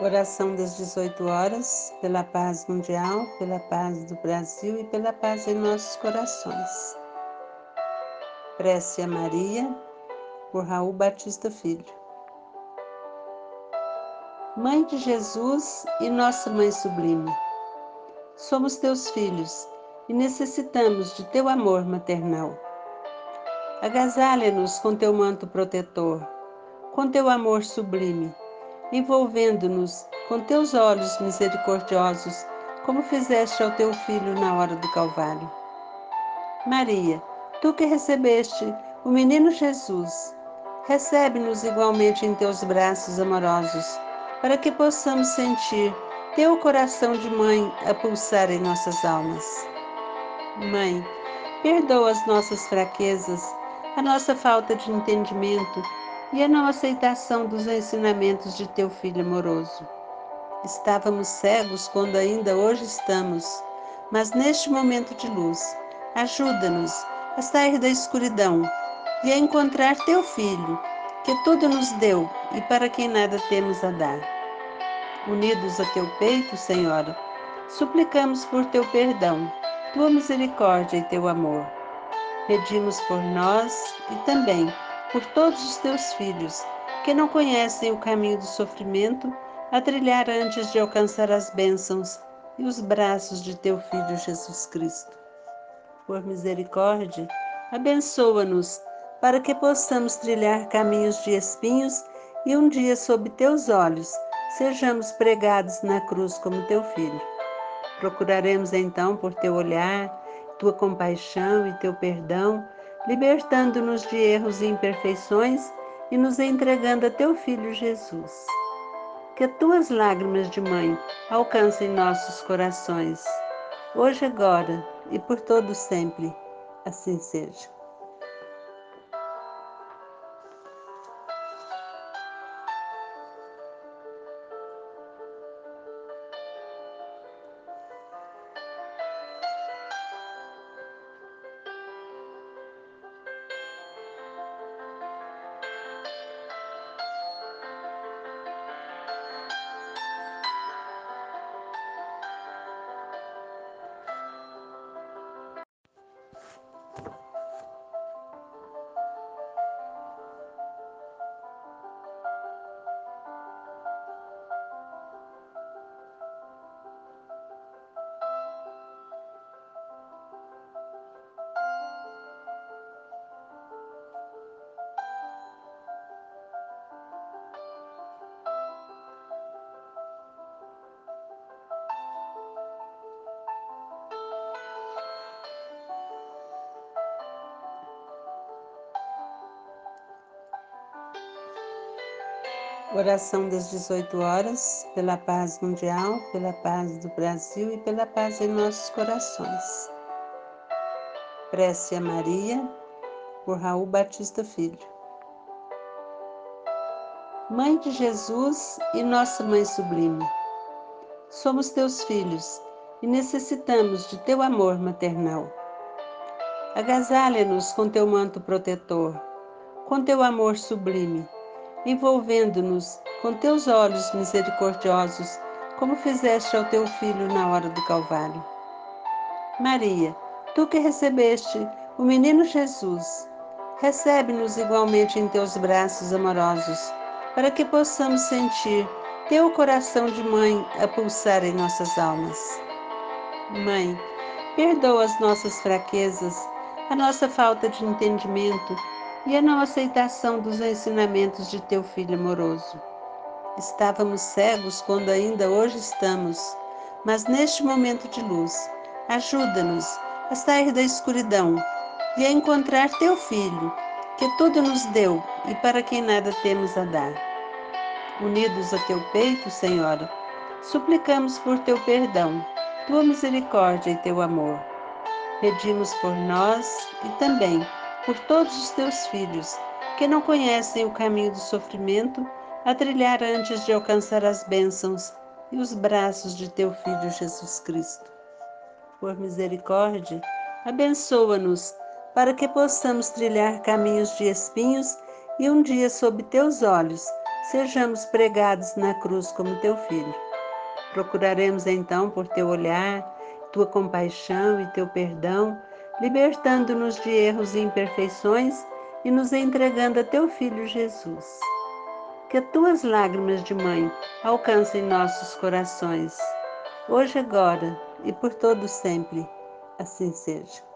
Oração das 18 horas, pela paz mundial, pela paz do Brasil e pela paz em nossos corações. Prece a Maria, por Raul Batista Filho. Mãe de Jesus e nossa Mãe Sublime, somos teus filhos e necessitamos de teu amor maternal. Agasalha-nos com teu manto protetor, com teu amor sublime envolvendo-nos com teus olhos misericordiosos, como fizeste ao teu filho na hora do Calvário. Maria, tu que recebeste o menino Jesus, recebe-nos igualmente em teus braços amorosos, para que possamos sentir teu coração de mãe a pulsar em nossas almas. Mãe, perdoa as nossas fraquezas, a nossa falta de entendimento e a não aceitação dos ensinamentos de teu Filho amoroso. Estávamos cegos quando ainda hoje estamos, mas neste momento de luz, ajuda-nos a sair da escuridão e a encontrar teu Filho, que tudo nos deu e para quem nada temos a dar. Unidos a teu peito, Senhora, suplicamos por teu perdão, tua misericórdia e teu amor. Pedimos por nós e também por todos os teus filhos, que não conhecem o caminho do sofrimento, a trilhar antes de alcançar as bênçãos e os braços de teu Filho Jesus Cristo. Por misericórdia, abençoa-nos para que possamos trilhar caminhos de espinhos e um dia, sob teus olhos, sejamos pregados na cruz como teu Filho. Procuraremos então, por teu olhar, tua compaixão e teu perdão, libertando-nos de erros e imperfeições e nos entregando a teu Filho Jesus. Que tuas lágrimas de mãe alcancem nossos corações, hoje, agora e por todo sempre. Assim seja. Oração das 18 horas, pela paz mundial, pela paz do Brasil e pela paz em nossos corações. Prece a Maria, por Raul Batista Filho. Mãe de Jesus e nossa Mãe Sublime, somos teus filhos e necessitamos de teu amor maternal. Agasalha-nos com teu manto protetor, com teu amor sublime envolvendo-nos com teus olhos misericordiosos, como fizeste ao teu filho na hora do Calvário. Maria, tu que recebeste o menino Jesus, recebe-nos igualmente em teus braços amorosos, para que possamos sentir teu coração de mãe a pulsar em nossas almas. Mãe, perdoa as nossas fraquezas, a nossa falta de entendimento e a não aceitação dos ensinamentos de teu Filho amoroso. Estávamos cegos quando ainda hoje estamos, mas neste momento de luz, ajuda-nos a sair da escuridão e a encontrar teu Filho, que tudo nos deu e para quem nada temos a dar. Unidos a teu peito, Senhora, suplicamos por teu perdão, tua misericórdia e teu amor. Pedimos por nós e também por todos os teus filhos, que não conhecem o caminho do sofrimento, a trilhar antes de alcançar as bênçãos e os braços de teu Filho Jesus Cristo. Por misericórdia, abençoa-nos para que possamos trilhar caminhos de espinhos e um dia, sob teus olhos, sejamos pregados na cruz como teu filho. Procuraremos então, por teu olhar, tua compaixão e teu perdão, libertando-nos de erros e imperfeições e nos entregando a teu filho Jesus. Que tuas lágrimas de mãe alcancem nossos corações, hoje, agora e por todo sempre. Assim seja.